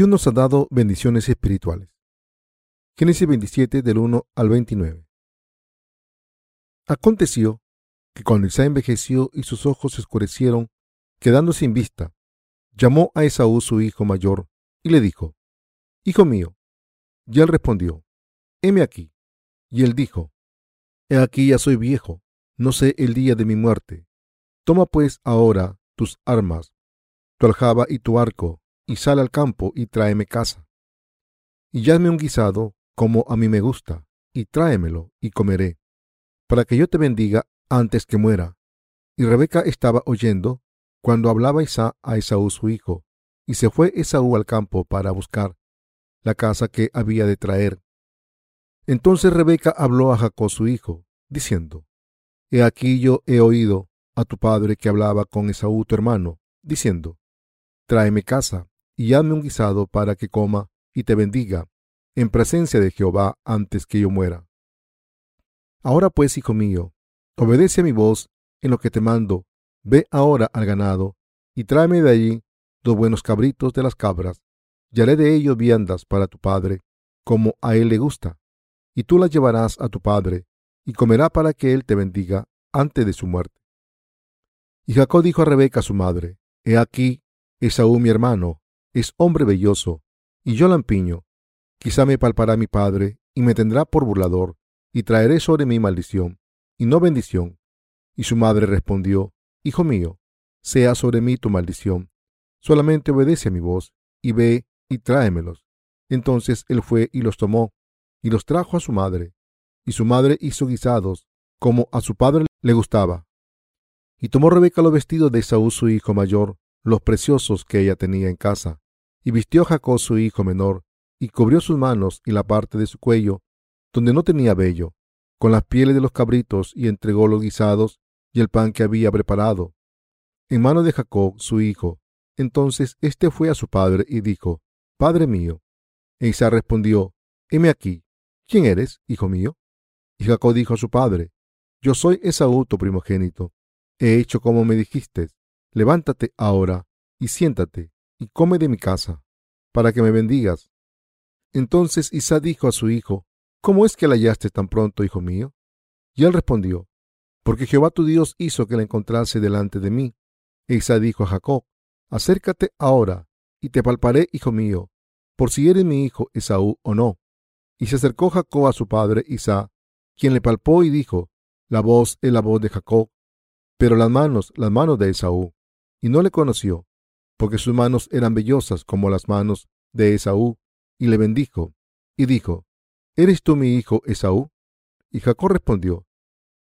Dios nos ha dado bendiciones espirituales. Génesis 27 del 1 al 29. Aconteció que cuando Isaac envejeció y sus ojos se oscurecieron, quedando sin vista, llamó a Esaú su hijo mayor y le dijo, Hijo mío. Y él respondió, Heme aquí. Y él dijo, He aquí ya soy viejo, no sé el día de mi muerte. Toma pues ahora tus armas, tu aljaba y tu arco, y sal al campo y tráeme casa. Y hazme un guisado, como a mí me gusta, y tráemelo, y comeré, para que yo te bendiga antes que muera. Y Rebeca estaba oyendo cuando hablaba Isaac a Esaú su hijo, y se fue Esaú al campo para buscar la casa que había de traer. Entonces Rebeca habló a Jacob su hijo, diciendo, He aquí yo he oído a tu padre que hablaba con Esaú tu hermano, diciendo, Tráeme casa, y hazme un guisado para que coma y te bendiga, en presencia de Jehová antes que yo muera. Ahora pues, hijo mío, obedece a mi voz en lo que te mando, ve ahora al ganado, y tráeme de allí dos buenos cabritos de las cabras, y haré de ellos viandas para tu padre, como a él le gusta, y tú las llevarás a tu padre, y comerá para que él te bendiga antes de su muerte. Y Jacob dijo a Rebeca su madre, He aquí, Esaú mi hermano, es hombre belloso, y yo lampiño. Quizá me palpará mi padre, y me tendrá por burlador, y traeré sobre mí maldición, y no bendición. Y su madre respondió, Hijo mío, sea sobre mí tu maldición. Solamente obedece a mi voz, y ve y tráemelos. Entonces él fue y los tomó, y los trajo a su madre. Y su madre hizo guisados, como a su padre le gustaba. Y tomó Rebeca los vestidos de Saúl su hijo mayor, los preciosos que ella tenía en casa, y vistió a Jacob su hijo menor, y cubrió sus manos y la parte de su cuello, donde no tenía vello, con las pieles de los cabritos, y entregó los guisados y el pan que había preparado, en mano de Jacob su hijo. Entonces éste fue a su padre y dijo, Padre mío. E Isaac respondió, Heme aquí, ¿quién eres, hijo mío? Y Jacob dijo a su padre, Yo soy Esaú tu primogénito. He hecho como me dijiste. Levántate ahora y siéntate y come de mi casa, para que me bendigas. Entonces Isaac dijo a su hijo, ¿Cómo es que la hallaste tan pronto, hijo mío? Y él respondió, Porque Jehová tu Dios hizo que la encontrase delante de mí. E Isaac dijo a Jacob, Acércate ahora, y te palparé, hijo mío, por si eres mi hijo Esaú o no. Y se acercó Jacob a su padre Isaac, quien le palpó y dijo, La voz es la voz de Jacob, pero las manos, las manos de Esaú. Y no le conoció, porque sus manos eran vellosas como las manos de Esaú, y le bendijo, y dijo, ¿Eres tú mi hijo Esaú? Y Jacob respondió,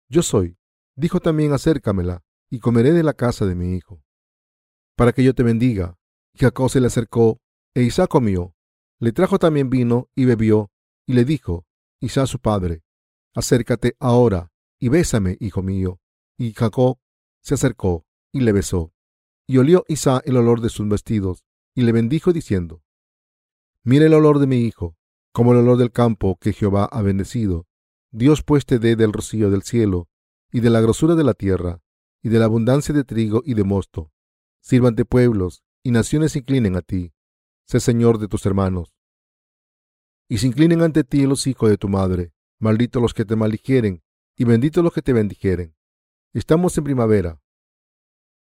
Yo soy. Dijo también, acércamela, y comeré de la casa de mi hijo, para que yo te bendiga. Y Jacob se le acercó, e Isaac comió. Le trajo también vino, y bebió, y le dijo, Isaac su padre, acércate ahora, y bésame, hijo mío. Y Jacob se acercó, y le besó. Y olió Isaac el olor de sus vestidos, y le bendijo diciendo, Mira el olor de mi hijo, como el olor del campo que Jehová ha bendecido. Dios pues te dé del rocío del cielo, y de la grosura de la tierra, y de la abundancia de trigo y de mosto. Sírvante pueblos, y naciones inclinen a ti. Sé Señor de tus hermanos. Y se inclinen ante ti los hijos de tu madre. Malditos los que te maldijeren, y benditos los que te bendijeren. Estamos en primavera.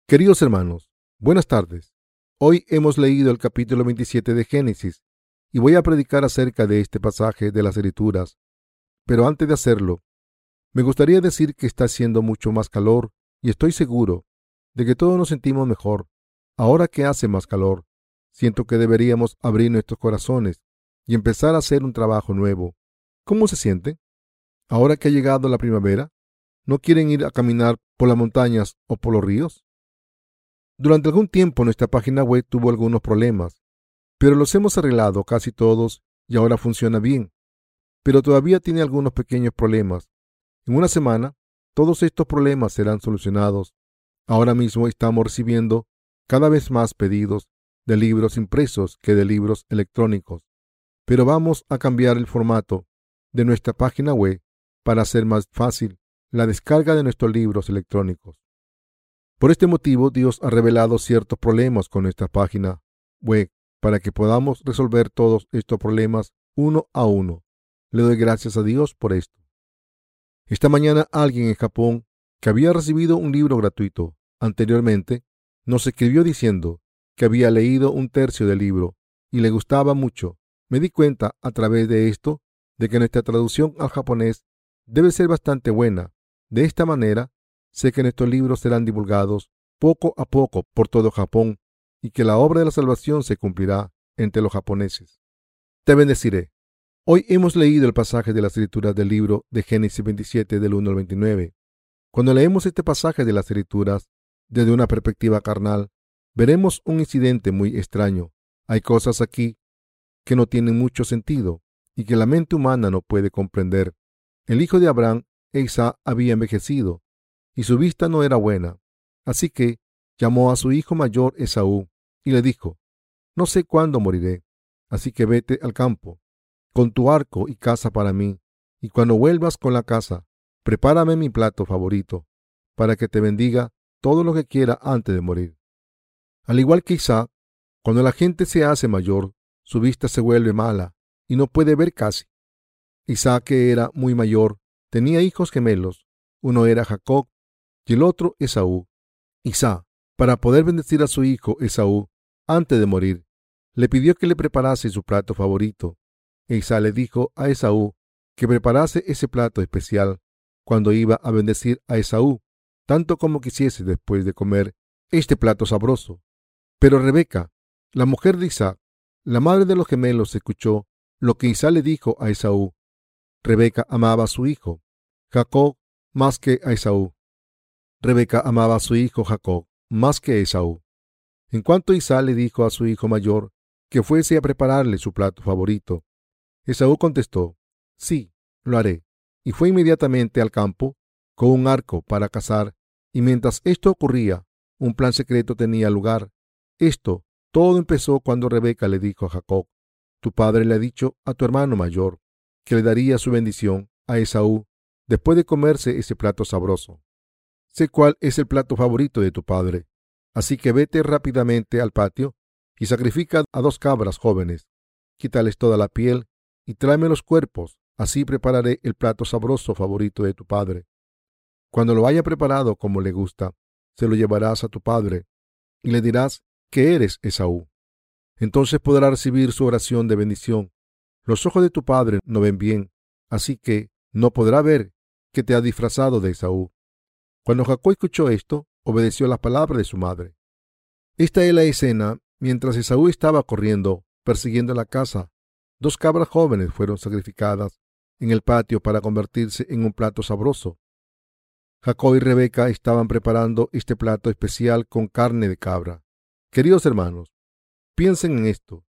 Queridos hermanos, buenas tardes. Hoy hemos leído el capítulo 27 de Génesis y voy a predicar acerca de este pasaje de las Escrituras. Pero antes de hacerlo, me gustaría decir que está haciendo mucho más calor y estoy seguro de que todos nos sentimos mejor. Ahora que hace más calor, siento que deberíamos abrir nuestros corazones y empezar a hacer un trabajo nuevo. ¿Cómo se siente? Ahora que ha llegado la primavera, ¿no quieren ir a caminar por las montañas o por los ríos? Durante algún tiempo nuestra página web tuvo algunos problemas pero los hemos arreglado casi todos y ahora funciona bien. Pero todavía tiene algunos pequeños problemas. En una semana, todos estos problemas serán solucionados. Ahora mismo estamos recibiendo cada vez más pedidos de libros impresos que de libros electrónicos. Pero vamos a cambiar el formato de nuestra página web para hacer más fácil la descarga de nuestros libros electrónicos. Por este motivo, Dios ha revelado ciertos problemas con nuestra página web para que podamos resolver todos estos problemas uno a uno. Le doy gracias a Dios por esto. Esta mañana alguien en Japón que había recibido un libro gratuito anteriormente nos escribió diciendo que había leído un tercio del libro y le gustaba mucho. Me di cuenta a través de esto de que nuestra traducción al japonés debe ser bastante buena. De esta manera, sé que nuestros libros serán divulgados poco a poco por todo Japón y que la obra de la salvación se cumplirá entre los japoneses. Te bendeciré. Hoy hemos leído el pasaje de las escrituras del libro de Génesis 27 del 1 al 29. Cuando leemos este pasaje de las escrituras desde una perspectiva carnal, veremos un incidente muy extraño. Hay cosas aquí que no tienen mucho sentido y que la mente humana no puede comprender. El hijo de Abraham, Isaac, había envejecido y su vista no era buena. Así que llamó a su hijo mayor Esaú y le dijo, No sé cuándo moriré, así que vete al campo, con tu arco y caza para mí, y cuando vuelvas con la casa, prepárame mi plato favorito, para que te bendiga todo lo que quiera antes de morir. Al igual que Isaac, cuando la gente se hace mayor, su vista se vuelve mala y no puede ver casi. Isaac, que era muy mayor, tenía hijos gemelos. Uno era Jacob y el otro Esaú. Isaac, para poder bendecir a su hijo Esaú antes de morir, le pidió que le preparase su plato favorito. E Isaac le dijo a Esaú que preparase ese plato especial cuando iba a bendecir a Esaú, tanto como quisiese después de comer este plato sabroso. Pero Rebeca, la mujer de Isaac, la madre de los gemelos, escuchó lo que Isaac le dijo a Esaú. Rebeca amaba a su hijo, Jacob, más que a Esaú. Rebeca amaba a su hijo Jacob más que Esaú. En cuanto Isaac le dijo a su hijo mayor que fuese a prepararle su plato favorito, Esaú contestó, Sí, lo haré, y fue inmediatamente al campo con un arco para cazar, y mientras esto ocurría, un plan secreto tenía lugar. Esto todo empezó cuando Rebeca le dijo a Jacob, Tu padre le ha dicho a tu hermano mayor que le daría su bendición a Esaú después de comerse ese plato sabroso. Sé cuál es el plato favorito de tu padre. Así que vete rápidamente al patio y sacrifica a dos cabras jóvenes. Quítales toda la piel y tráeme los cuerpos. Así prepararé el plato sabroso favorito de tu padre. Cuando lo haya preparado como le gusta, se lo llevarás a tu padre y le dirás que eres Esaú. Entonces podrá recibir su oración de bendición. Los ojos de tu padre no ven bien, así que no podrá ver que te ha disfrazado de Esaú. Cuando Jacob escuchó esto, obedeció las palabras de su madre. Esta es la escena mientras Esaú estaba corriendo, persiguiendo la casa. Dos cabras jóvenes fueron sacrificadas en el patio para convertirse en un plato sabroso. Jacob y Rebeca estaban preparando este plato especial con carne de cabra. Queridos hermanos, piensen en esto.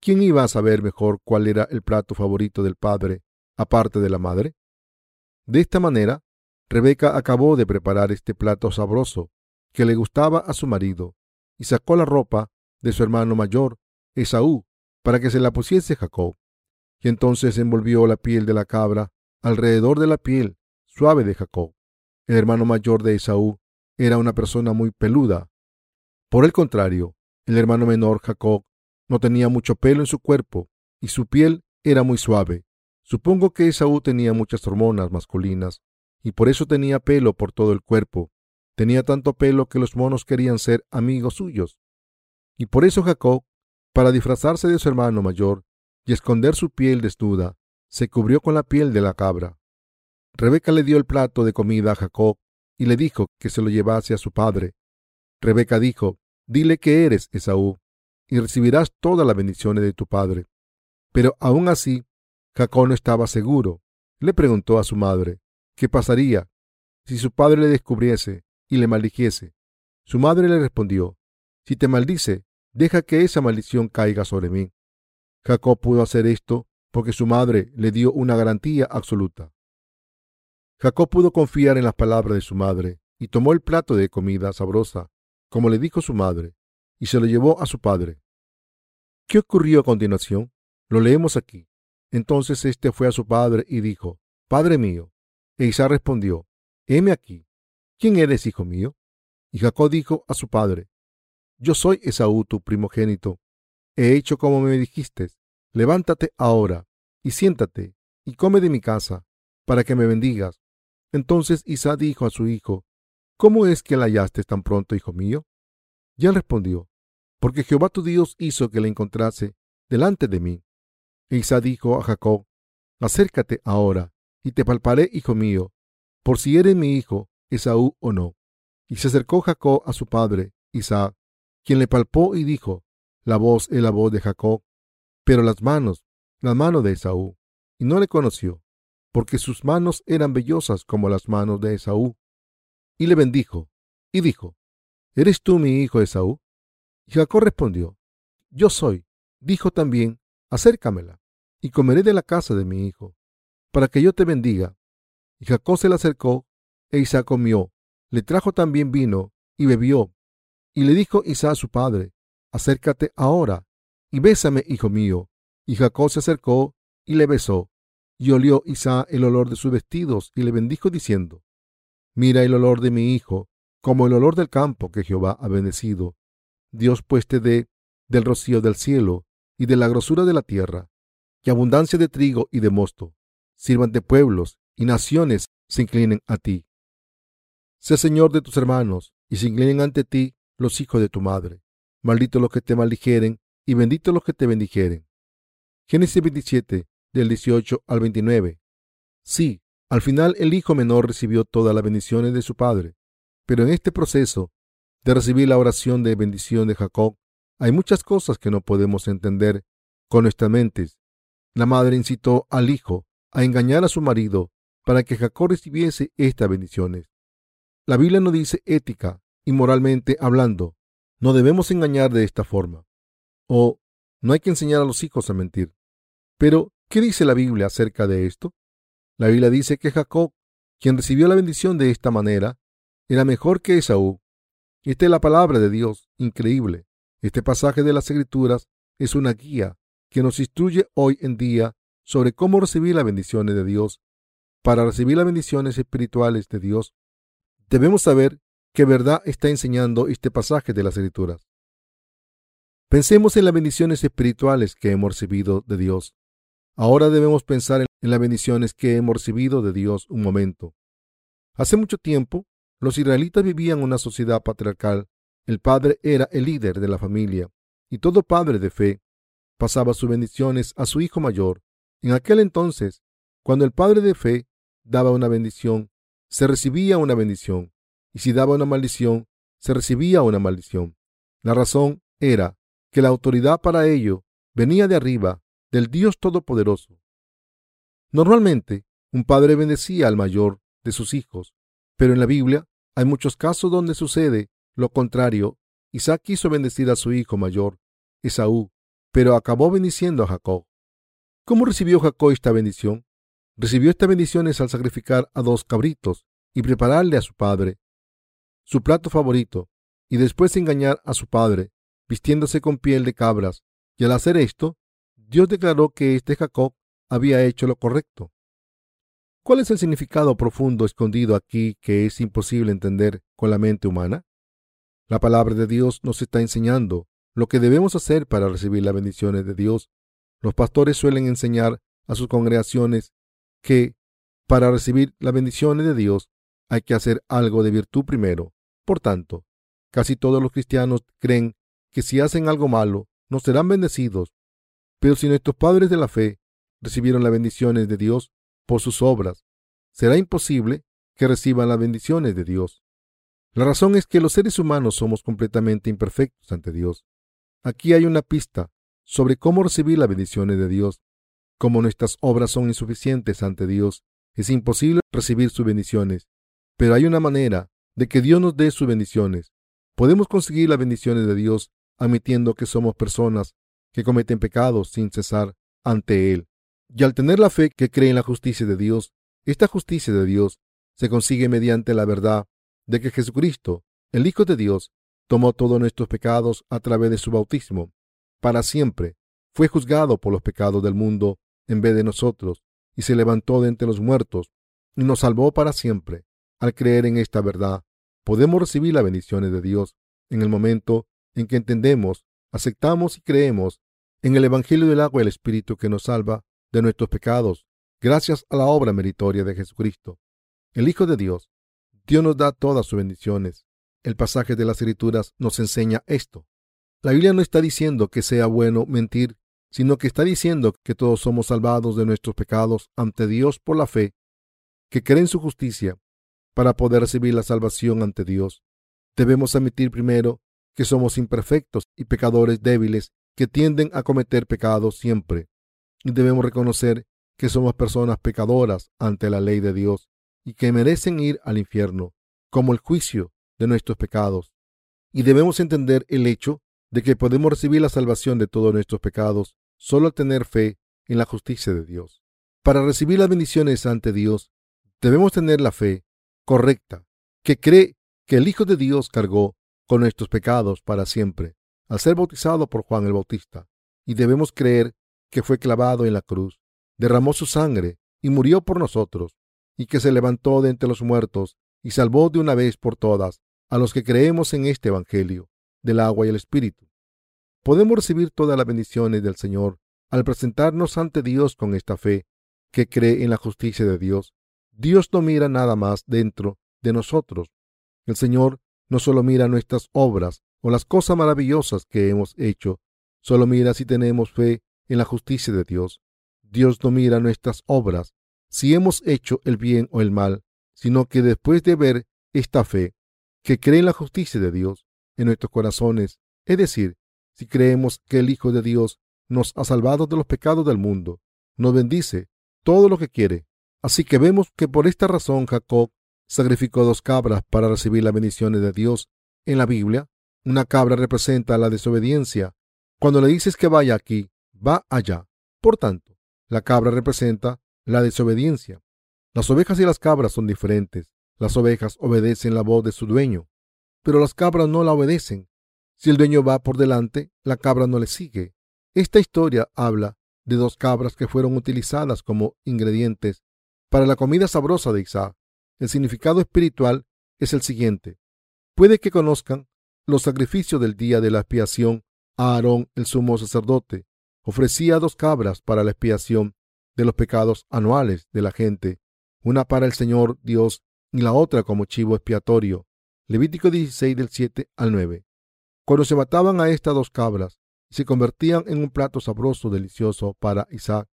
¿Quién iba a saber mejor cuál era el plato favorito del padre, aparte de la madre? De esta manera, Rebeca acabó de preparar este plato sabroso que le gustaba a su marido y sacó la ropa de su hermano mayor, Esaú, para que se la pusiese Jacob. Y entonces envolvió la piel de la cabra alrededor de la piel suave de Jacob. El hermano mayor de Esaú era una persona muy peluda. Por el contrario, el hermano menor, Jacob, no tenía mucho pelo en su cuerpo y su piel era muy suave. Supongo que Esaú tenía muchas hormonas masculinas y por eso tenía pelo por todo el cuerpo. Tenía tanto pelo que los monos querían ser amigos suyos. Y por eso Jacob, para disfrazarse de su hermano mayor y esconder su piel desnuda, se cubrió con la piel de la cabra. Rebeca le dio el plato de comida a Jacob y le dijo que se lo llevase a su padre. Rebeca dijo, dile que eres Esaú, y recibirás todas las bendiciones de tu padre. Pero aún así, Jacob no estaba seguro. Le preguntó a su madre, ¿Qué pasaría si su padre le descubriese y le maldijese? Su madre le respondió, Si te maldice, deja que esa maldición caiga sobre mí. Jacob pudo hacer esto porque su madre le dio una garantía absoluta. Jacob pudo confiar en las palabras de su madre y tomó el plato de comida sabrosa, como le dijo su madre, y se lo llevó a su padre. ¿Qué ocurrió a continuación? Lo leemos aquí. Entonces éste fue a su padre y dijo, Padre mío. E Isaac respondió, heme aquí. ¿Quién eres, hijo mío? Y Jacob dijo a su padre, Yo soy Esaú, tu primogénito. he hecho como me dijiste. Levántate ahora y siéntate y come de mi casa, para que me bendigas. Entonces Isaac dijo a su hijo, ¿Cómo es que la hallaste tan pronto, hijo mío? Y él respondió, Porque Jehová tu Dios hizo que la encontrase delante de mí. E Isaac dijo a Jacob, Acércate ahora, y te palparé, hijo mío, por si eres mi hijo, Esaú o no. Y se acercó Jacob a su padre, Isaac, quien le palpó y dijo, La voz es la voz de Jacob, pero las manos, las manos de Esaú y no le conoció, porque sus manos eran vellosas como las manos de Esaú. Y le bendijo, y dijo, ¿Eres tú mi hijo Esaú? Y Jacob respondió, Yo soy. Dijo también, Acércamela, y comeré de la casa de mi hijo, para que yo te bendiga. Y Jacob se le acercó, e Isaac comió, le trajo también vino, y bebió. Y le dijo Isaac a su padre, Acércate ahora, y bésame, hijo mío. Y Jacob se acercó y le besó. Y olió Isaac el olor de sus vestidos y le bendijo diciendo, Mira el olor de mi hijo, como el olor del campo que Jehová ha bendecido. Dios pues te dé del rocío del cielo y de la grosura de la tierra, y abundancia de trigo y de mosto. Sirvan de pueblos y naciones se inclinen a ti. Sé Señor de tus hermanos, y se inclinen ante ti los hijos de tu madre. Maldito los que te maldijeren, y bendito los que te bendijeren. Génesis 27, del 18 al 29. Sí, al final el hijo menor recibió todas las bendiciones de su padre, pero en este proceso de recibir la oración de bendición de Jacob, hay muchas cosas que no podemos entender con nuestras mentes. La madre incitó al hijo a engañar a su marido para que Jacob recibiese estas bendiciones. La Biblia no dice ética y moralmente hablando, no debemos engañar de esta forma. O no hay que enseñar a los hijos a mentir. Pero, ¿qué dice la Biblia acerca de esto? La Biblia dice que Jacob, quien recibió la bendición de esta manera, era mejor que Esaú. Esta es la palabra de Dios, increíble. Este pasaje de las Escrituras es una guía que nos instruye hoy en día sobre cómo recibir las bendiciones de Dios. Para recibir las bendiciones espirituales de Dios, debemos saber qué verdad está enseñando este pasaje de las Escrituras. Pensemos en las bendiciones espirituales que hemos recibido de Dios. Ahora debemos pensar en las bendiciones que hemos recibido de Dios un momento. Hace mucho tiempo, los israelitas vivían en una sociedad patriarcal. El padre era el líder de la familia y todo padre de fe pasaba sus bendiciones a su hijo mayor. En aquel entonces, cuando el padre de fe daba una bendición, se recibía una bendición, y si daba una maldición, se recibía una maldición. La razón era que la autoridad para ello venía de arriba del Dios Todopoderoso. Normalmente, un padre bendecía al mayor de sus hijos, pero en la Biblia hay muchos casos donde sucede lo contrario. Isaac quiso bendecir a su hijo mayor, Esaú, pero acabó bendiciendo a Jacob. ¿Cómo recibió Jacob esta bendición? Recibió estas bendiciones al sacrificar a dos cabritos y prepararle a su padre su plato favorito, y después engañar a su padre, vistiéndose con piel de cabras, y al hacer esto, Dios declaró que este Jacob había hecho lo correcto. ¿Cuál es el significado profundo escondido aquí que es imposible entender con la mente humana? La palabra de Dios nos está enseñando lo que debemos hacer para recibir las bendiciones de Dios. Los pastores suelen enseñar a sus congregaciones que para recibir las bendiciones de Dios hay que hacer algo de virtud primero. Por tanto, casi todos los cristianos creen que si hacen algo malo, no serán bendecidos pero si nuestros padres de la fe recibieron las bendiciones de Dios por sus obras, será imposible que reciban las bendiciones de Dios. La razón es que los seres humanos somos completamente imperfectos ante Dios. Aquí hay una pista sobre cómo recibir las bendiciones de Dios. Como nuestras obras son insuficientes ante Dios, es imposible recibir sus bendiciones. Pero hay una manera de que Dios nos dé sus bendiciones. Podemos conseguir las bendiciones de Dios admitiendo que somos personas que cometen pecados sin cesar ante Él. Y al tener la fe que cree en la justicia de Dios, esta justicia de Dios se consigue mediante la verdad de que Jesucristo, el Hijo de Dios, tomó todos nuestros pecados a través de su bautismo. Para siempre fue juzgado por los pecados del mundo en vez de nosotros, y se levantó de entre los muertos y nos salvó para siempre. Al creer en esta verdad, podemos recibir las bendiciones de Dios en el momento en que entendemos aceptamos y creemos en el Evangelio del agua y el Espíritu que nos salva de nuestros pecados, gracias a la obra meritoria de Jesucristo. El Hijo de Dios. Dios nos da todas sus bendiciones. El pasaje de las Escrituras nos enseña esto. La Biblia no está diciendo que sea bueno mentir, sino que está diciendo que todos somos salvados de nuestros pecados ante Dios por la fe, que cree en su justicia, para poder recibir la salvación ante Dios. Debemos admitir primero que somos imperfectos y pecadores débiles que tienden a cometer pecados siempre. Y debemos reconocer que somos personas pecadoras ante la ley de Dios y que merecen ir al infierno, como el juicio de nuestros pecados. Y debemos entender el hecho de que podemos recibir la salvación de todos nuestros pecados solo al tener fe en la justicia de Dios. Para recibir las bendiciones ante Dios, debemos tener la fe correcta, que cree que el Hijo de Dios cargó con nuestros pecados para siempre, al ser bautizado por Juan el Bautista, y debemos creer que fue clavado en la cruz, derramó su sangre y murió por nosotros, y que se levantó de entre los muertos y salvó de una vez por todas a los que creemos en este Evangelio del agua y el Espíritu. Podemos recibir todas las bendiciones del Señor al presentarnos ante Dios con esta fe que cree en la justicia de Dios. Dios no mira nada más dentro de nosotros. El Señor no solo mira nuestras obras o las cosas maravillosas que hemos hecho, solo mira si tenemos fe en la justicia de Dios. Dios no mira nuestras obras, si hemos hecho el bien o el mal, sino que después de ver esta fe, que cree en la justicia de Dios en nuestros corazones, es decir, si creemos que el Hijo de Dios nos ha salvado de los pecados del mundo, nos bendice todo lo que quiere. Así que vemos que por esta razón Jacob sacrificó dos cabras para recibir las bendiciones de Dios. En la Biblia, una cabra representa la desobediencia. Cuando le dices que vaya aquí, va allá. Por tanto, la cabra representa la desobediencia. Las ovejas y las cabras son diferentes. Las ovejas obedecen la voz de su dueño, pero las cabras no la obedecen. Si el dueño va por delante, la cabra no le sigue. Esta historia habla de dos cabras que fueron utilizadas como ingredientes para la comida sabrosa de Isaac. El significado espiritual es el siguiente. Puede que conozcan los sacrificios del día de la expiación a Aarón el sumo sacerdote. Ofrecía dos cabras para la expiación de los pecados anuales de la gente, una para el Señor Dios y la otra como chivo expiatorio. Levítico 16 del 7 al 9. Cuando se mataban a estas dos cabras, se convertían en un plato sabroso, delicioso para Isaac.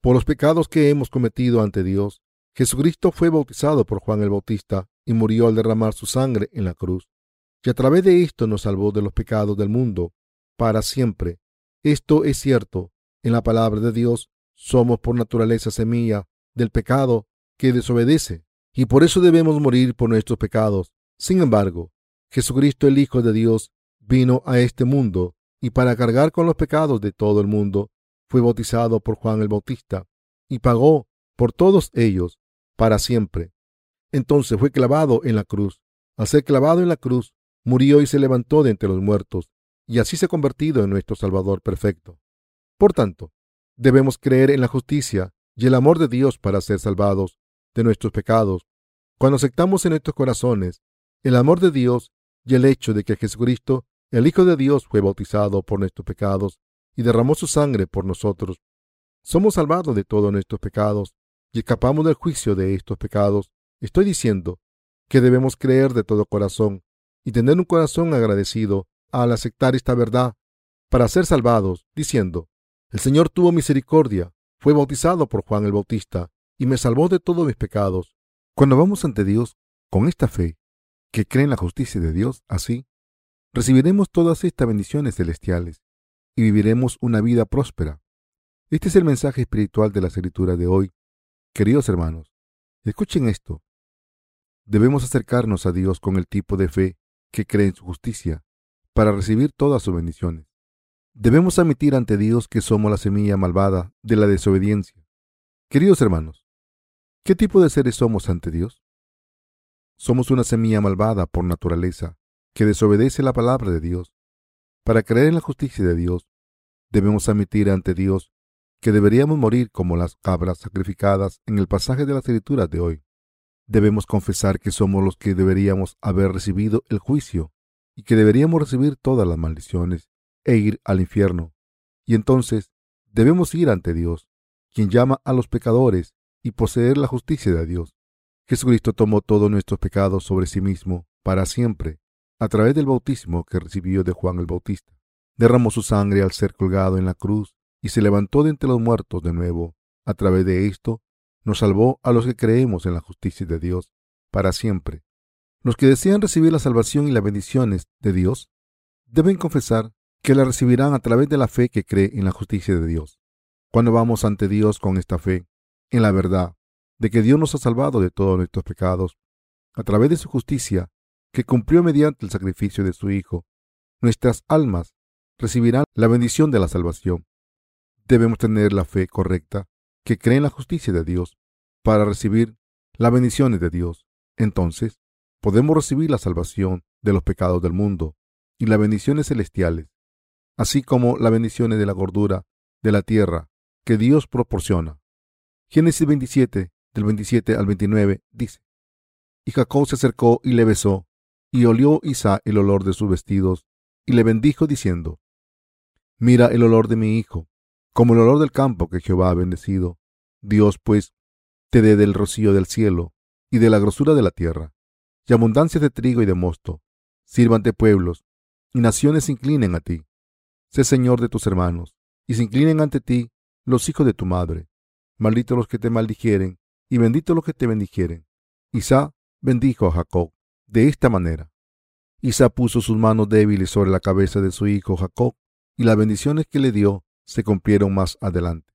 Por los pecados que hemos cometido ante Dios, Jesucristo fue bautizado por Juan el Bautista y murió al derramar su sangre en la cruz. Y a través de esto nos salvó de los pecados del mundo para siempre. Esto es cierto. En la palabra de Dios somos por naturaleza semilla del pecado que desobedece, y por eso debemos morir por nuestros pecados. Sin embargo, Jesucristo el Hijo de Dios vino a este mundo y para cargar con los pecados de todo el mundo fue bautizado por Juan el Bautista y pagó por todos ellos para siempre. Entonces fue clavado en la cruz. Al ser clavado en la cruz, murió y se levantó de entre los muertos, y así se ha convertido en nuestro Salvador perfecto. Por tanto, debemos creer en la justicia y el amor de Dios para ser salvados de nuestros pecados. Cuando aceptamos en nuestros corazones el amor de Dios y el hecho de que Jesucristo, el Hijo de Dios, fue bautizado por nuestros pecados y derramó su sangre por nosotros, somos salvados de todos nuestros pecados y escapamos del juicio de estos pecados. Estoy diciendo que debemos creer de todo corazón y tener un corazón agradecido al aceptar esta verdad para ser salvados, diciendo, el Señor tuvo misericordia, fue bautizado por Juan el Bautista y me salvó de todos mis pecados. Cuando vamos ante Dios con esta fe, que cree en la justicia de Dios, así, recibiremos todas estas bendiciones celestiales y viviremos una vida próspera. Este es el mensaje espiritual de la escritura de hoy Queridos hermanos, escuchen esto. Debemos acercarnos a Dios con el tipo de fe que cree en su justicia para recibir todas sus bendiciones. Debemos admitir ante Dios que somos la semilla malvada de la desobediencia. Queridos hermanos, ¿qué tipo de seres somos ante Dios? Somos una semilla malvada por naturaleza que desobedece la palabra de Dios. Para creer en la justicia de Dios, debemos admitir ante Dios que deberíamos morir como las cabras sacrificadas en el pasaje de las escrituras de hoy. Debemos confesar que somos los que deberíamos haber recibido el juicio y que deberíamos recibir todas las maldiciones e ir al infierno. Y entonces debemos ir ante Dios, quien llama a los pecadores y poseer la justicia de Dios. Jesucristo tomó todos nuestros pecados sobre sí mismo para siempre, a través del bautismo que recibió de Juan el Bautista. Derramó su sangre al ser colgado en la cruz y se levantó de entre los muertos de nuevo. A través de esto, nos salvó a los que creemos en la justicia de Dios para siempre. Los que desean recibir la salvación y las bendiciones de Dios deben confesar que la recibirán a través de la fe que cree en la justicia de Dios. Cuando vamos ante Dios con esta fe, en la verdad de que Dios nos ha salvado de todos nuestros pecados, a través de su justicia que cumplió mediante el sacrificio de su Hijo, nuestras almas recibirán la bendición de la salvación. Debemos tener la fe correcta que cree en la justicia de Dios para recibir las bendiciones de Dios. Entonces, podemos recibir la salvación de los pecados del mundo y las bendiciones celestiales, así como las bendiciones de la gordura de la tierra que Dios proporciona. Génesis 27, del 27 al 29, dice, Y Jacob se acercó y le besó, y olió Isaac el olor de sus vestidos, y le bendijo diciendo, Mira el olor de mi hijo, como el olor del campo que Jehová ha bendecido. Dios, pues, te dé del rocío del cielo y de la grosura de la tierra, y abundancia de trigo y de mosto. Sírvante pueblos, y naciones se inclinen a ti. Sé Señor de tus hermanos, y se inclinen ante ti los hijos de tu madre. Maldito los que te maldijeren, y bendito los que te bendijeren. Isaac bendijo a Jacob de esta manera. Isaac puso sus manos débiles sobre la cabeza de su hijo Jacob, y las bendiciones que le dio se cumplieron más adelante.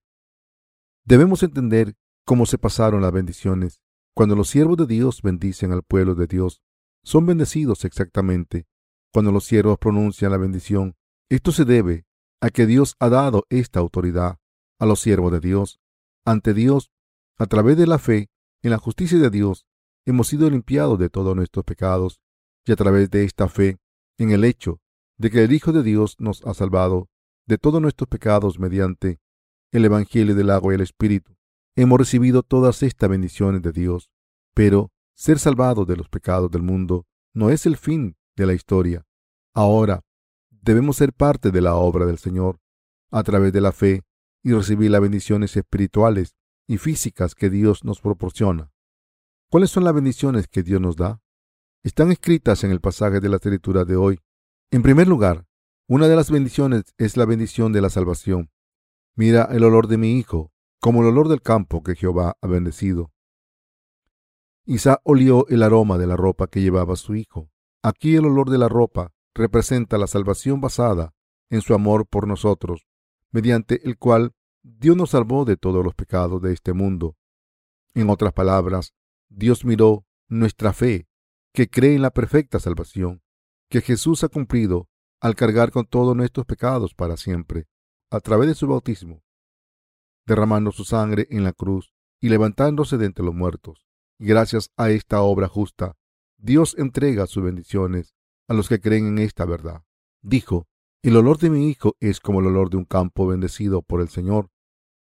Debemos entender cómo se pasaron las bendiciones. Cuando los siervos de Dios bendicen al pueblo de Dios, son bendecidos exactamente. Cuando los siervos pronuncian la bendición, esto se debe a que Dios ha dado esta autoridad a los siervos de Dios. Ante Dios, a través de la fe en la justicia de Dios, hemos sido limpiados de todos nuestros pecados y a través de esta fe en el hecho de que el Hijo de Dios nos ha salvado de todos nuestros pecados mediante el Evangelio del agua y el Espíritu. Hemos recibido todas estas bendiciones de Dios, pero ser salvados de los pecados del mundo no es el fin de la historia. Ahora debemos ser parte de la obra del Señor a través de la fe y recibir las bendiciones espirituales y físicas que Dios nos proporciona. ¿Cuáles son las bendiciones que Dios nos da? Están escritas en el pasaje de la escritura de hoy. En primer lugar, una de las bendiciones es la bendición de la salvación. Mira el olor de mi hijo, como el olor del campo que Jehová ha bendecido. Isaac olió el aroma de la ropa que llevaba su hijo. Aquí el olor de la ropa representa la salvación basada en su amor por nosotros, mediante el cual Dios nos salvó de todos los pecados de este mundo. En otras palabras, Dios miró nuestra fe, que cree en la perfecta salvación, que Jesús ha cumplido al cargar con todos nuestros pecados para siempre, a través de su bautismo, derramando su sangre en la cruz y levantándose de entre los muertos. Gracias a esta obra justa, Dios entrega sus bendiciones a los que creen en esta verdad. Dijo, el olor de mi hijo es como el olor de un campo bendecido por el Señor.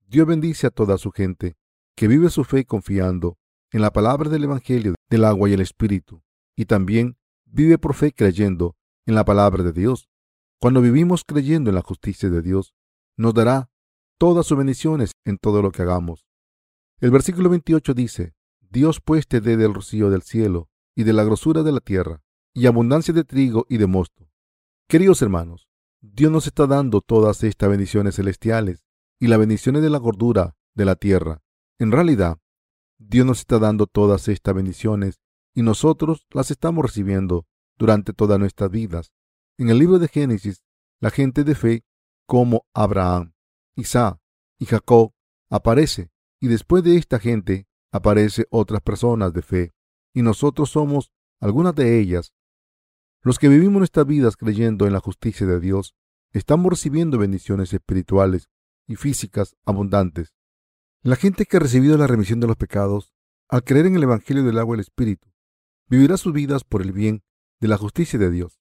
Dios bendice a toda su gente que vive su fe confiando en la palabra del Evangelio del agua y el Espíritu, y también vive por fe creyendo en la palabra de Dios. Cuando vivimos creyendo en la justicia de Dios, nos dará todas sus bendiciones en todo lo que hagamos. El versículo 28 dice, Dios pues te dé del rocío del cielo y de la grosura de la tierra, y abundancia de trigo y de mosto. Queridos hermanos, Dios nos está dando todas estas bendiciones celestiales y las bendiciones de la gordura de la tierra. En realidad, Dios nos está dando todas estas bendiciones y nosotros las estamos recibiendo durante todas nuestras vidas. En el libro de Génesis, la gente de fe, como Abraham, Isaac y Jacob, aparece, y después de esta gente aparece otras personas de fe, y nosotros somos algunas de ellas. Los que vivimos nuestras vidas creyendo en la justicia de Dios, estamos recibiendo bendiciones espirituales y físicas abundantes. La gente que ha recibido la remisión de los pecados, al creer en el Evangelio del agua y el Espíritu, vivirá sus vidas por el bien de la justicia de Dios.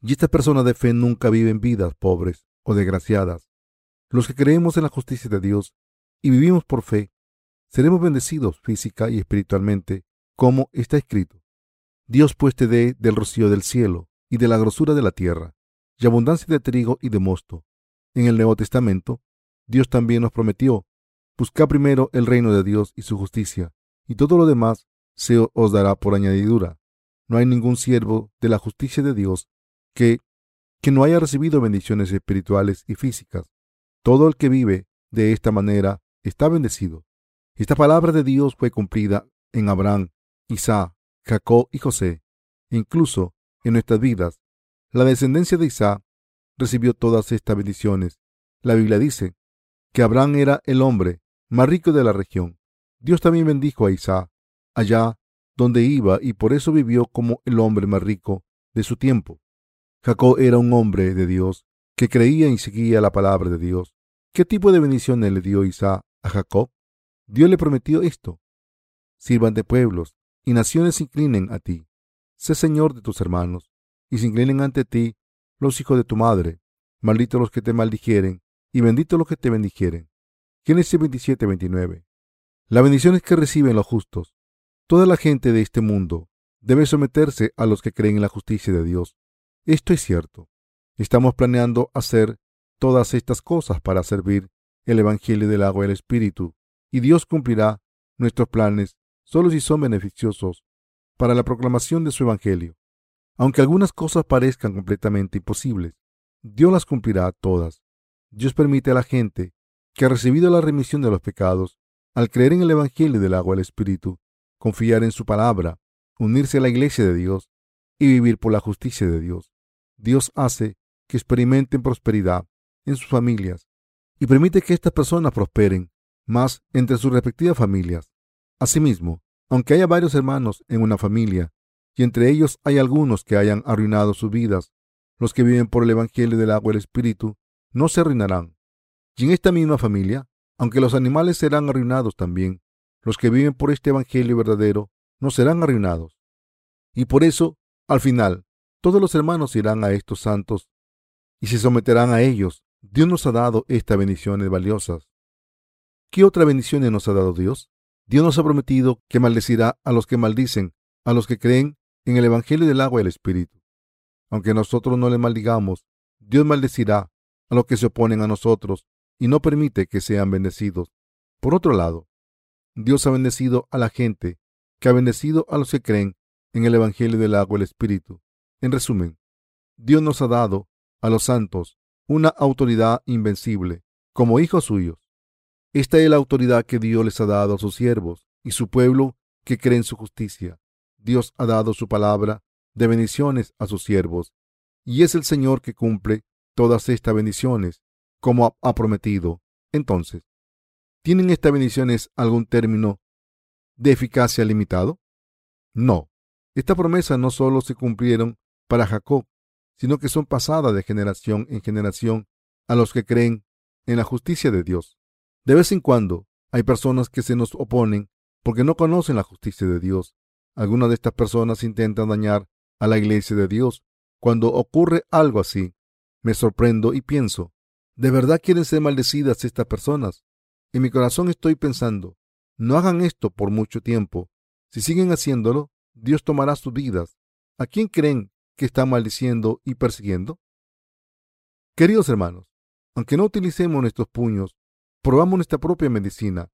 Y estas personas de fe nunca viven vidas pobres o desgraciadas. Los que creemos en la justicia de Dios y vivimos por fe, seremos bendecidos física y espiritualmente, como está escrito. Dios pues te dé del rocío del cielo y de la grosura de la tierra, y abundancia de trigo y de mosto, en el Nuevo Testamento, Dios también nos prometió, buscad primero el reino de Dios y su justicia, y todo lo demás se os dará por añadidura. No hay ningún siervo de la justicia de Dios que, que no haya recibido bendiciones espirituales y físicas. Todo el que vive de esta manera está bendecido. Esta palabra de Dios fue cumplida en Abraham, Isaac, Jacob y José. Incluso en nuestras vidas, la descendencia de Isaac recibió todas estas bendiciones. La Biblia dice que Abraham era el hombre más rico de la región. Dios también bendijo a Isaac allá donde iba y por eso vivió como el hombre más rico de su tiempo. Jacob era un hombre de Dios que creía y seguía la palabra de Dios. ¿Qué tipo de bendiciones le dio Isaac a Jacob? Dios le prometió esto. Sirvan de pueblos y naciones se inclinen a ti. Sé señor de tus hermanos y se inclinen ante ti los hijos de tu madre. Malditos los que te maldijeren y benditos los que te bendijeren. Génesis 27, 29. Las bendiciones que reciben los justos. Toda la gente de este mundo debe someterse a los que creen en la justicia de Dios. Esto es cierto. Estamos planeando hacer todas estas cosas para servir el Evangelio del agua y el Espíritu, y Dios cumplirá nuestros planes solo si son beneficiosos para la proclamación de su Evangelio. Aunque algunas cosas parezcan completamente imposibles, Dios las cumplirá todas. Dios permite a la gente que ha recibido la remisión de los pecados, al creer en el Evangelio del agua y el Espíritu, confiar en su palabra, unirse a la iglesia de Dios y vivir por la justicia de Dios. Dios hace que experimenten prosperidad en sus familias y permite que estas personas prosperen más entre sus respectivas familias. Asimismo, aunque haya varios hermanos en una familia, y entre ellos hay algunos que hayan arruinado sus vidas, los que viven por el Evangelio del agua y el Espíritu no se arruinarán. Y en esta misma familia, aunque los animales serán arruinados también, los que viven por este Evangelio verdadero no serán arruinados. Y por eso, al final, todos los hermanos irán a estos santos y se someterán a ellos. Dios nos ha dado estas bendiciones valiosas. ¿Qué otra bendiciones nos ha dado Dios? Dios nos ha prometido que maldecirá a los que maldicen, a los que creen en el Evangelio del agua y el Espíritu. Aunque nosotros no le maldigamos, Dios maldecirá a los que se oponen a nosotros y no permite que sean bendecidos. Por otro lado, Dios ha bendecido a la gente que ha bendecido a los que creen en el Evangelio del agua y el Espíritu. En resumen, Dios nos ha dado a los santos una autoridad invencible como hijos suyos. Esta es la autoridad que Dios les ha dado a sus siervos y su pueblo que cree en su justicia. Dios ha dado su palabra de bendiciones a sus siervos, y es el Señor que cumple todas estas bendiciones, como ha prometido. Entonces, ¿tienen estas bendiciones algún término de eficacia limitado? No. Estas promesas no solo se cumplieron para Jacob, sino que son pasadas de generación en generación a los que creen en la justicia de Dios. De vez en cuando hay personas que se nos oponen porque no conocen la justicia de Dios algunas de estas personas intentan dañar a la iglesia de Dios. Cuando ocurre algo así, me sorprendo y pienso, ¿de verdad quieren ser maldecidas estas personas? En mi corazón estoy pensando, no hagan esto por mucho tiempo. Si siguen haciéndolo, Dios tomará sus vidas. ¿A quién creen que están maldiciendo y persiguiendo? Queridos hermanos, aunque no utilicemos nuestros puños, probamos nuestra propia medicina.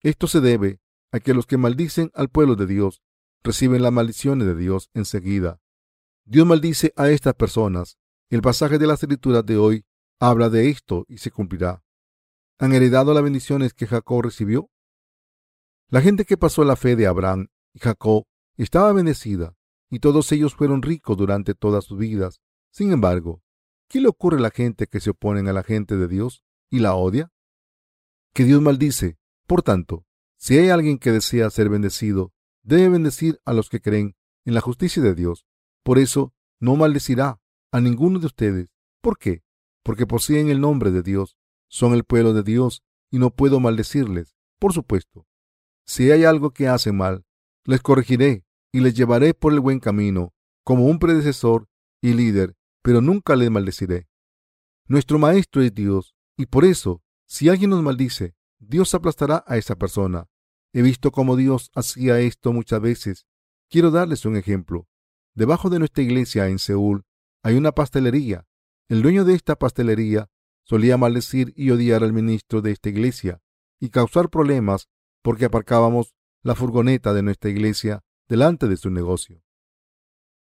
Esto se debe a que los que maldicen al pueblo de Dios reciben las maldiciones de Dios enseguida. Dios maldice a estas personas. El pasaje de las escrituras de hoy habla de esto y se cumplirá. ¿Han heredado las bendiciones que Jacob recibió? La gente que pasó la fe de Abraham y Jacob estaba bendecida y todos ellos fueron ricos durante todas sus vidas. Sin embargo, ¿qué le ocurre a la gente que se oponen a la gente de Dios y la odia? Que Dios maldice. Por tanto, si hay alguien que desea ser bendecido, debe bendecir a los que creen en la justicia de Dios. Por eso no maldecirá a ninguno de ustedes. ¿Por qué? Porque poseen el nombre de Dios, son el pueblo de Dios y no puedo maldecirles. Por supuesto, si hay algo que hacen mal, les corregiré y les llevaré por el buen camino, como un predecesor y líder, pero nunca les maldeciré. Nuestro Maestro es Dios, y por eso, si alguien nos maldice, Dios aplastará a esa persona. He visto cómo Dios hacía esto muchas veces. Quiero darles un ejemplo. Debajo de nuestra iglesia en Seúl hay una pastelería. El dueño de esta pastelería solía maldecir y odiar al ministro de esta iglesia y causar problemas porque aparcábamos la furgoneta de nuestra iglesia delante de su negocio.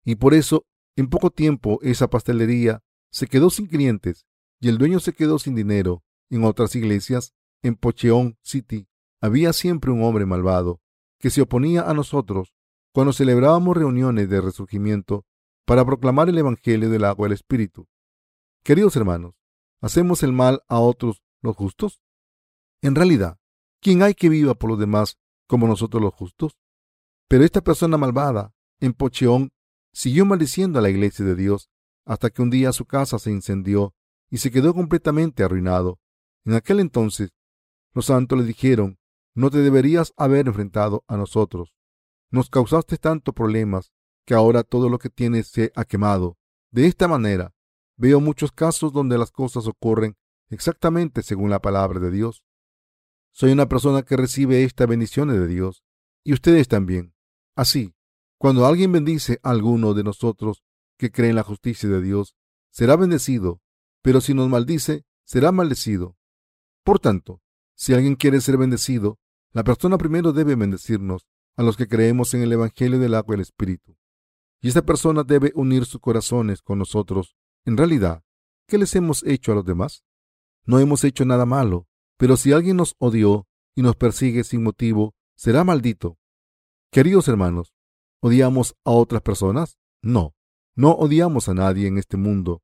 Y por eso, en poco tiempo, esa pastelería se quedó sin clientes y el dueño se quedó sin dinero. En otras iglesias, en Pocheon City, había siempre un hombre malvado que se oponía a nosotros cuando celebrábamos reuniones de resurgimiento para proclamar el Evangelio del agua y el Espíritu. Queridos hermanos, ¿hacemos el mal a otros los justos? En realidad, ¿quién hay que viva por los demás como nosotros los justos? Pero esta persona malvada, en Pocheón, siguió maldiciendo a la iglesia de Dios hasta que un día su casa se incendió y se quedó completamente arruinado. En aquel entonces, los santos le dijeron, no te deberías haber enfrentado a nosotros. Nos causaste tantos problemas que ahora todo lo que tienes se ha quemado. De esta manera, veo muchos casos donde las cosas ocurren exactamente según la palabra de Dios. Soy una persona que recibe estas bendiciones de Dios, y ustedes también. Así, cuando alguien bendice a alguno de nosotros que cree en la justicia de Dios, será bendecido, pero si nos maldice, será maldecido. Por tanto, si alguien quiere ser bendecido, la persona primero debe bendecirnos a los que creemos en el Evangelio del agua y el Espíritu. Y esta persona debe unir sus corazones con nosotros. En realidad, ¿qué les hemos hecho a los demás? No hemos hecho nada malo, pero si alguien nos odió y nos persigue sin motivo, será maldito. Queridos hermanos, ¿odiamos a otras personas? No, no odiamos a nadie en este mundo.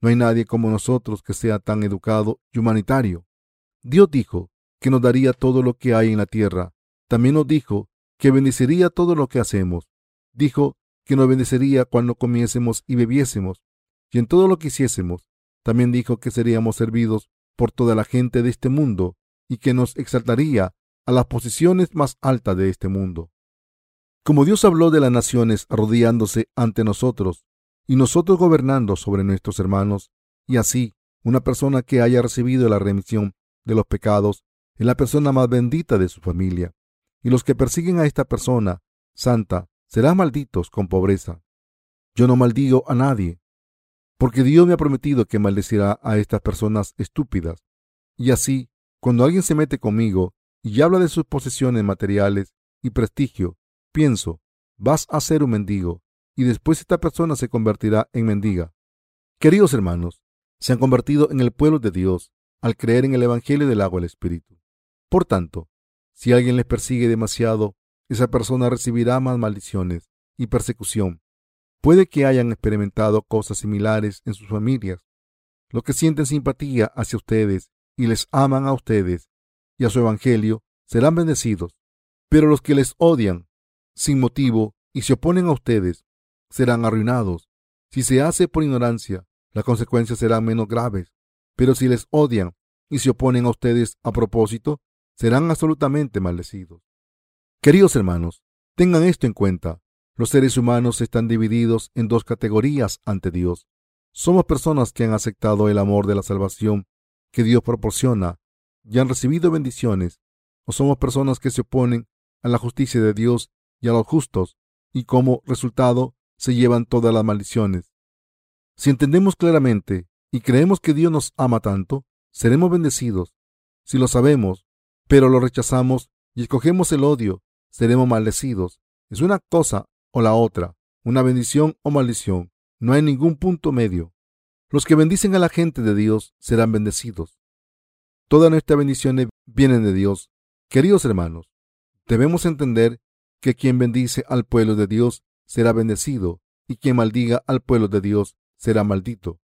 No hay nadie como nosotros que sea tan educado y humanitario. Dios dijo que nos daría todo lo que hay en la tierra. También nos dijo que bendeciría todo lo que hacemos. Dijo que nos bendecería cuando comiésemos y bebiésemos, y en todo lo que hiciésemos. También dijo que seríamos servidos por toda la gente de este mundo y que nos exaltaría a las posiciones más altas de este mundo. Como Dios habló de las naciones arrodillándose ante nosotros y nosotros gobernando sobre nuestros hermanos, y así una persona que haya recibido la remisión de los pecados es la persona más bendita de su familia, y los que persiguen a esta persona santa serán malditos con pobreza. Yo no maldigo a nadie, porque Dios me ha prometido que maldecirá a estas personas estúpidas. Y así, cuando alguien se mete conmigo y habla de sus posesiones materiales y prestigio, pienso, vas a ser un mendigo, y después esta persona se convertirá en mendiga. Queridos hermanos, se han convertido en el pueblo de Dios al creer en el Evangelio del agua y el Espíritu. Por tanto, si alguien les persigue demasiado, esa persona recibirá más maldiciones y persecución. Puede que hayan experimentado cosas similares en sus familias. Los que sienten simpatía hacia ustedes y les aman a ustedes y a su Evangelio serán bendecidos, pero los que les odian sin motivo y se oponen a ustedes serán arruinados. Si se hace por ignorancia, las consecuencias serán menos graves, pero si les odian y se oponen a ustedes a propósito, serán absolutamente maldecidos. Queridos hermanos, tengan esto en cuenta. Los seres humanos están divididos en dos categorías ante Dios. Somos personas que han aceptado el amor de la salvación que Dios proporciona y han recibido bendiciones, o somos personas que se oponen a la justicia de Dios y a los justos, y como resultado se llevan todas las maldiciones. Si entendemos claramente y creemos que Dios nos ama tanto, seremos bendecidos. Si lo sabemos, pero lo rechazamos y escogemos el odio, seremos maldecidos. Es una cosa o la otra, una bendición o maldición. No hay ningún punto medio. Los que bendicen a la gente de Dios serán bendecidos. Todas nuestras bendiciones vienen de Dios. Queridos hermanos, debemos entender que quien bendice al pueblo de Dios será bendecido, y quien maldiga al pueblo de Dios será maldito.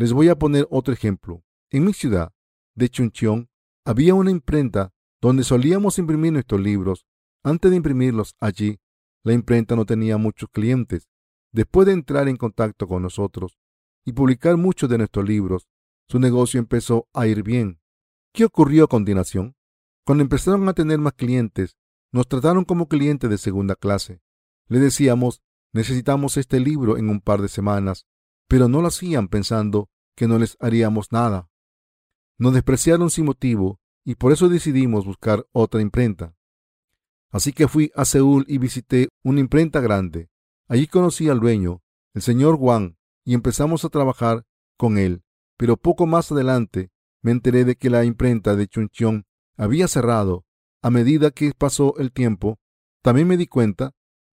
Les voy a poner otro ejemplo. En mi ciudad de Chuncheon había una imprenta donde solíamos imprimir nuestros libros. Antes de imprimirlos allí, la imprenta no tenía muchos clientes. Después de entrar en contacto con nosotros y publicar muchos de nuestros libros, su negocio empezó a ir bien. ¿Qué ocurrió a continuación? Cuando empezaron a tener más clientes, nos trataron como clientes de segunda clase. Le decíamos, necesitamos este libro en un par de semanas, pero no lo hacían pensando que no les haríamos nada. Nos despreciaron sin motivo y por eso decidimos buscar otra imprenta. Así que fui a Seúl y visité una imprenta grande. Allí conocí al dueño, el señor Wang, y empezamos a trabajar con él. pero poco más adelante me enteré de que la imprenta de Chuncheon había cerrado. A medida que pasó el tiempo, también me di cuenta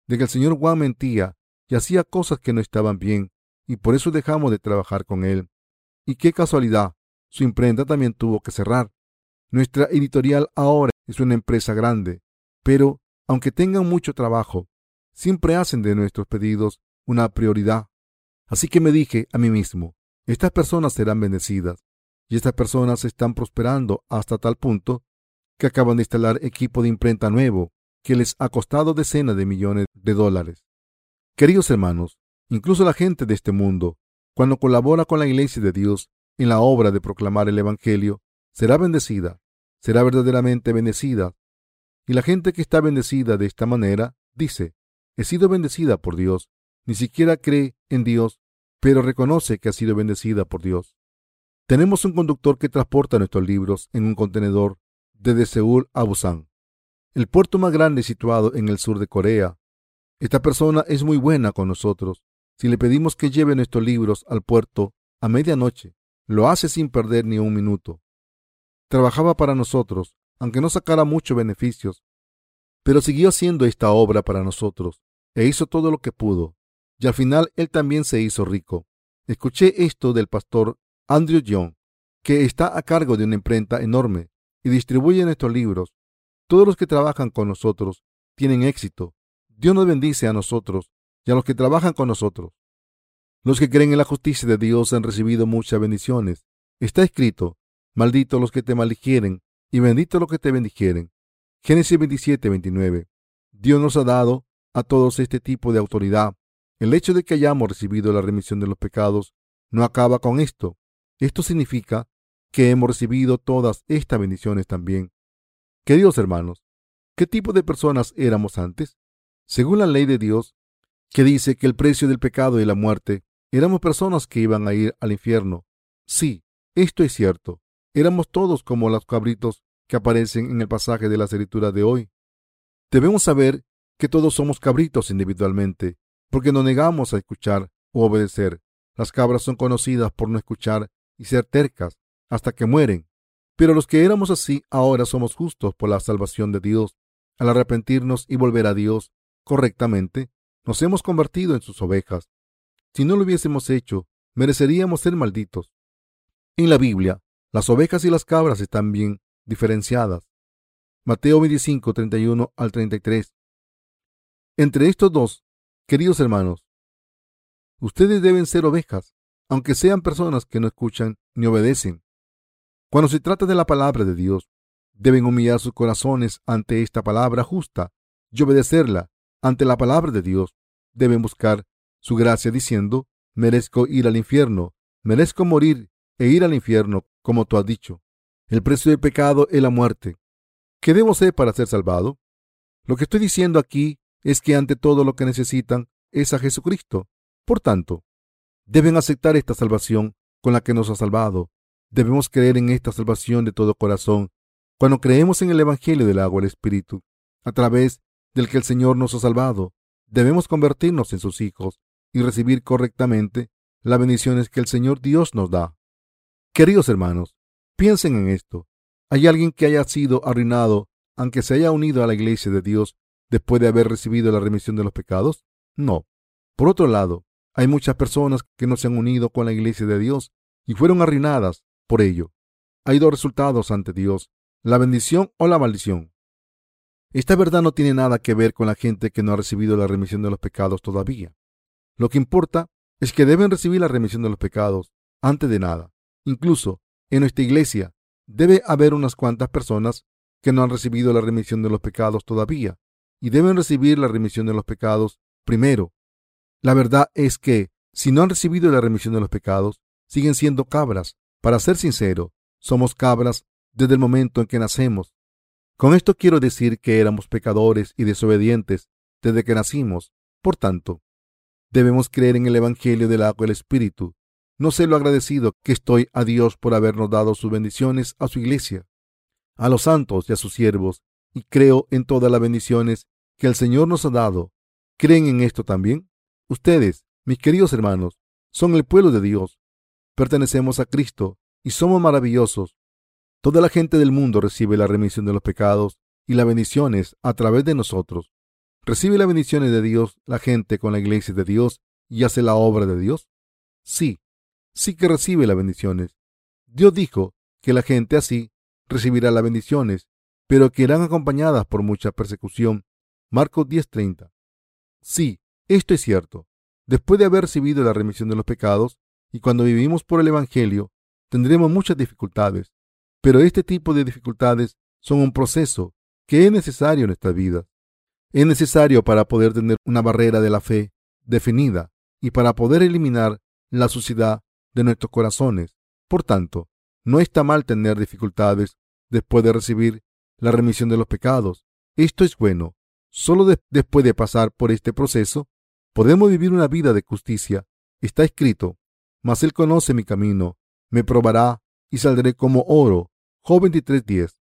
de que el señor Wang mentía y hacía cosas que no estaban bien, y por eso dejamos de trabajar con él. Y qué casualidad, su imprenta también tuvo que cerrar. Nuestra editorial ahora es una empresa grande, pero aunque tengan mucho trabajo, siempre hacen de nuestros pedidos una prioridad. Así que me dije a mí mismo, estas personas serán bendecidas y estas personas están prosperando hasta tal punto que acaban de instalar equipo de imprenta nuevo que les ha costado decenas de millones de dólares. Queridos hermanos, incluso la gente de este mundo, cuando colabora con la Iglesia de Dios en la obra de proclamar el Evangelio, será bendecida, será verdaderamente bendecida. Y la gente que está bendecida de esta manera dice, he sido bendecida por Dios, ni siquiera cree en Dios, pero reconoce que ha sido bendecida por Dios. Tenemos un conductor que transporta nuestros libros en un contenedor desde Seúl a Busan, el puerto más grande situado en el sur de Corea. Esta persona es muy buena con nosotros. Si le pedimos que lleve nuestros libros al puerto a medianoche, lo hace sin perder ni un minuto. Trabajaba para nosotros, aunque no sacara muchos beneficios, pero siguió haciendo esta obra para nosotros e hizo todo lo que pudo. Y al final él también se hizo rico. Escuché esto del pastor Andrew Young, que está a cargo de una imprenta enorme y distribuye nuestros libros. Todos los que trabajan con nosotros tienen éxito. Dios nos bendice a nosotros y a los que trabajan con nosotros. Los que creen en la justicia de Dios han recibido muchas bendiciones. Está escrito, maldito los que te maldigieren y bendito los que te bendijeren. Génesis 27, 29. Dios nos ha dado a todos este tipo de autoridad. El hecho de que hayamos recibido la remisión de los pecados no acaba con esto. Esto significa que hemos recibido todas estas bendiciones también. Queridos hermanos, ¿qué tipo de personas éramos antes? Según la ley de Dios, que dice que el precio del pecado y la muerte, éramos personas que iban a ir al infierno. Sí, esto es cierto. Éramos todos como los cabritos que aparecen en el pasaje de la escritura de hoy. Debemos saber que todos somos cabritos individualmente, porque no negamos a escuchar o obedecer. Las cabras son conocidas por no escuchar y ser tercas hasta que mueren. Pero los que éramos así ahora somos justos por la salvación de Dios. Al arrepentirnos y volver a Dios correctamente, nos hemos convertido en sus ovejas. Si no lo hubiésemos hecho, mereceríamos ser malditos. En la Biblia, las ovejas y las cabras están bien diferenciadas. Mateo 25, 31 al 33. Entre estos dos, queridos hermanos, ustedes deben ser ovejas, aunque sean personas que no escuchan ni obedecen. Cuando se trata de la palabra de Dios, deben humillar sus corazones ante esta palabra justa y obedecerla ante la palabra de Dios. Deben buscar su gracia diciendo, merezco ir al infierno, merezco morir e ir al infierno, como tú has dicho. El precio del pecado es la muerte. ¿Qué debo hacer para ser salvado? Lo que estoy diciendo aquí es que ante todo lo que necesitan es a Jesucristo. Por tanto, deben aceptar esta salvación con la que nos ha salvado. Debemos creer en esta salvación de todo corazón cuando creemos en el Evangelio del agua del Espíritu, a través del que el Señor nos ha salvado. Debemos convertirnos en sus hijos y recibir correctamente las bendiciones que el Señor Dios nos da. Queridos hermanos, piensen en esto. ¿Hay alguien que haya sido arruinado aunque se haya unido a la iglesia de Dios después de haber recibido la remisión de los pecados? No. Por otro lado, hay muchas personas que no se han unido con la iglesia de Dios y fueron arruinadas por ello. Hay dos resultados ante Dios, la bendición o la maldición. Esta verdad no tiene nada que ver con la gente que no ha recibido la remisión de los pecados todavía. Lo que importa es que deben recibir la remisión de los pecados antes de nada. Incluso en nuestra iglesia debe haber unas cuantas personas que no han recibido la remisión de los pecados todavía y deben recibir la remisión de los pecados primero. La verdad es que si no han recibido la remisión de los pecados, siguen siendo cabras. Para ser sincero, somos cabras desde el momento en que nacemos. Con esto quiero decir que éramos pecadores y desobedientes desde que nacimos. Por tanto, debemos creer en el Evangelio del agua y el Espíritu. No sé lo agradecido que estoy a Dios por habernos dado sus bendiciones a su iglesia, a los santos y a sus siervos, y creo en todas las bendiciones que el Señor nos ha dado. ¿Creen en esto también? Ustedes, mis queridos hermanos, son el pueblo de Dios. pertenecemos a Cristo y somos maravillosos. Toda la gente del mundo recibe la remisión de los pecados y las bendiciones a través de nosotros. ¿Recibe las bendiciones de Dios la gente con la iglesia de Dios y hace la obra de Dios? Sí, sí que recibe las bendiciones. Dios dijo que la gente así recibirá las bendiciones, pero que irán acompañadas por mucha persecución. Marcos 10:30. Sí, esto es cierto. Después de haber recibido la remisión de los pecados y cuando vivimos por el Evangelio, tendremos muchas dificultades. Pero este tipo de dificultades son un proceso que es necesario en nuestra vida. Es necesario para poder tener una barrera de la fe definida y para poder eliminar la suciedad de nuestros corazones. Por tanto, no está mal tener dificultades después de recibir la remisión de los pecados. Esto es bueno. Solo después de pasar por este proceso, podemos vivir una vida de justicia. Está escrito, mas Él conoce mi camino, me probará y saldré como oro. Job 23.10.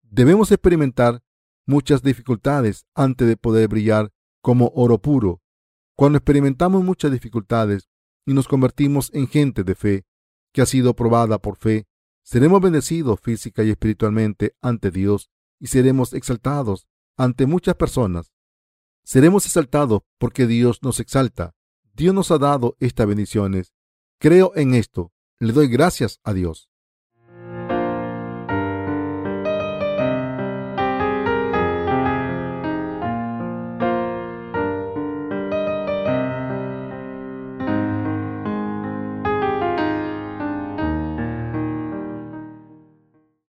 Debemos experimentar muchas dificultades antes de poder brillar como oro puro. Cuando experimentamos muchas dificultades y nos convertimos en gente de fe, que ha sido probada por fe, seremos bendecidos física y espiritualmente ante Dios y seremos exaltados ante muchas personas. Seremos exaltados porque Dios nos exalta. Dios nos ha dado estas bendiciones. Creo en esto. Le doy gracias a Dios.